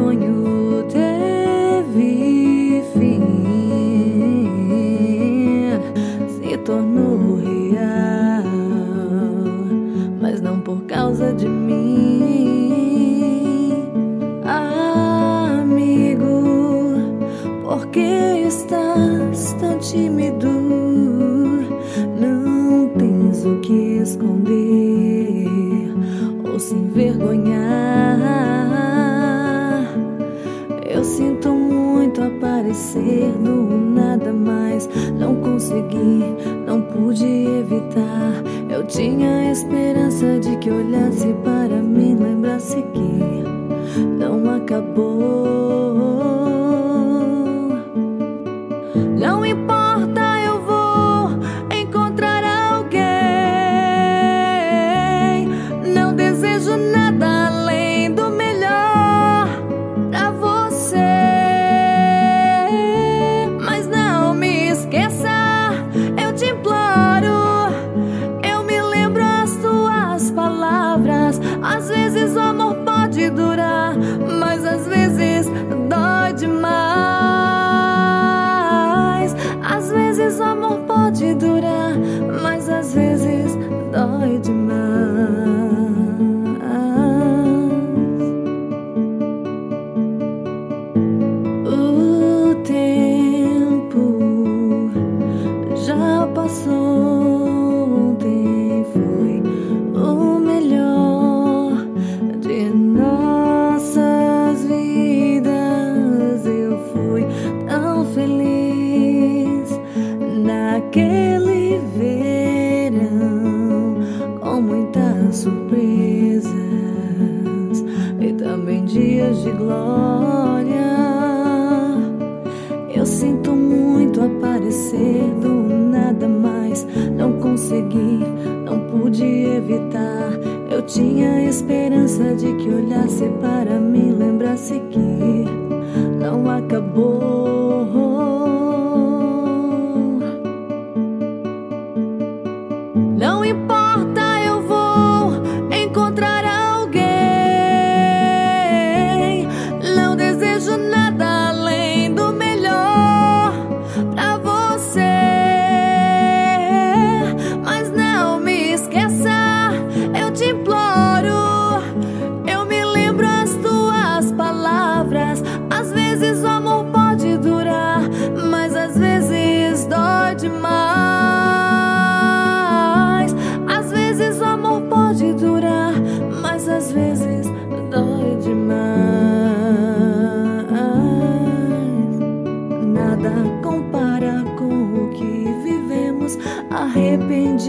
sonho teve fim, se tornou real, mas não por causa de mim, amigo. Por que estás tão tímido? Não tens o que esconder ou se envergonhar. aparecer no nada mais. Não consegui, não pude evitar. Eu tinha esperança de que olhasse para mim, lembrasse que não acabou. pode doer. naquele verão com muitas surpresas e também dias de glória. Eu sinto muito aparecer do nada mais, não consegui, não pude evitar. Eu tinha esperança de que olhasse para mim, lembrasse que não acabou. ah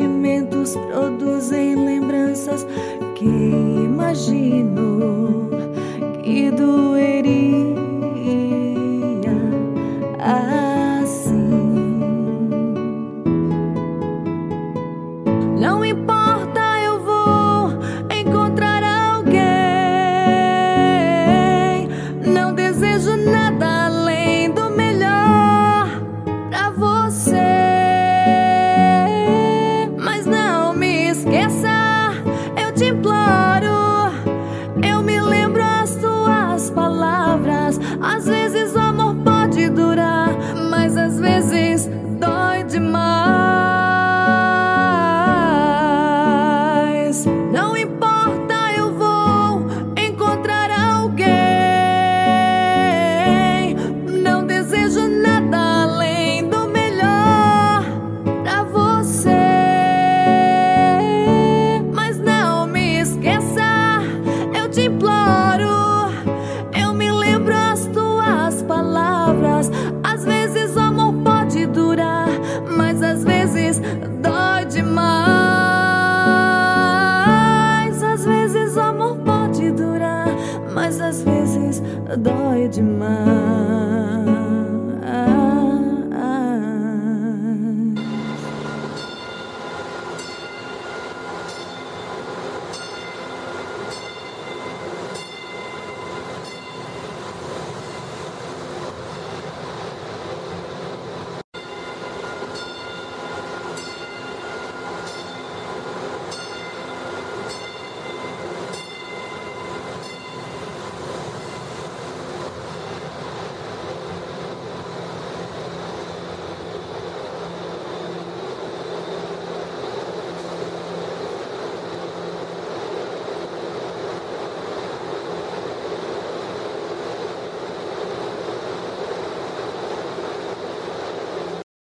sentimentos produzem lembranças que imagino que doeria. My.